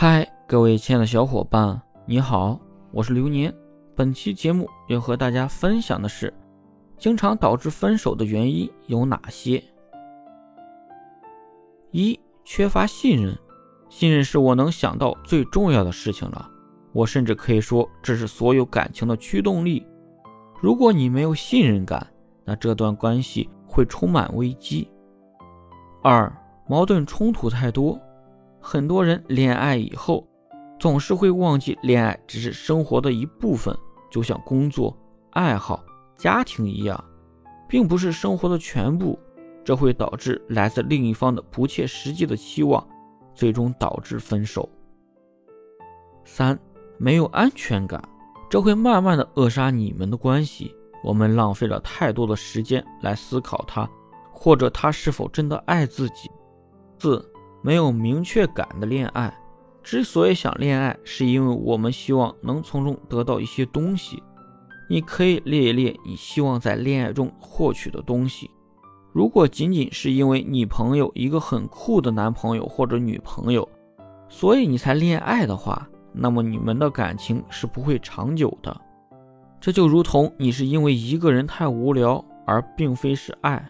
嗨，各位亲爱的小伙伴，你好，我是流年。本期节目要和大家分享的是，经常导致分手的原因有哪些？一、缺乏信任。信任是我能想到最重要的事情了。我甚至可以说，这是所有感情的驱动力。如果你没有信任感，那这段关系会充满危机。二、矛盾冲突太多。很多人恋爱以后，总是会忘记恋爱只是生活的一部分，就像工作、爱好、家庭一样，并不是生活的全部。这会导致来自另一方的不切实际的期望，最终导致分手。三、没有安全感，这会慢慢的扼杀你们的关系。我们浪费了太多的时间来思考他，或者他是否真的爱自己。四。没有明确感的恋爱，之所以想恋爱，是因为我们希望能从中得到一些东西。你可以列一列你希望在恋爱中获取的东西。如果仅仅是因为你朋友一个很酷的男朋友或者女朋友，所以你才恋爱的话，那么你们的感情是不会长久的。这就如同你是因为一个人太无聊，而并非是爱。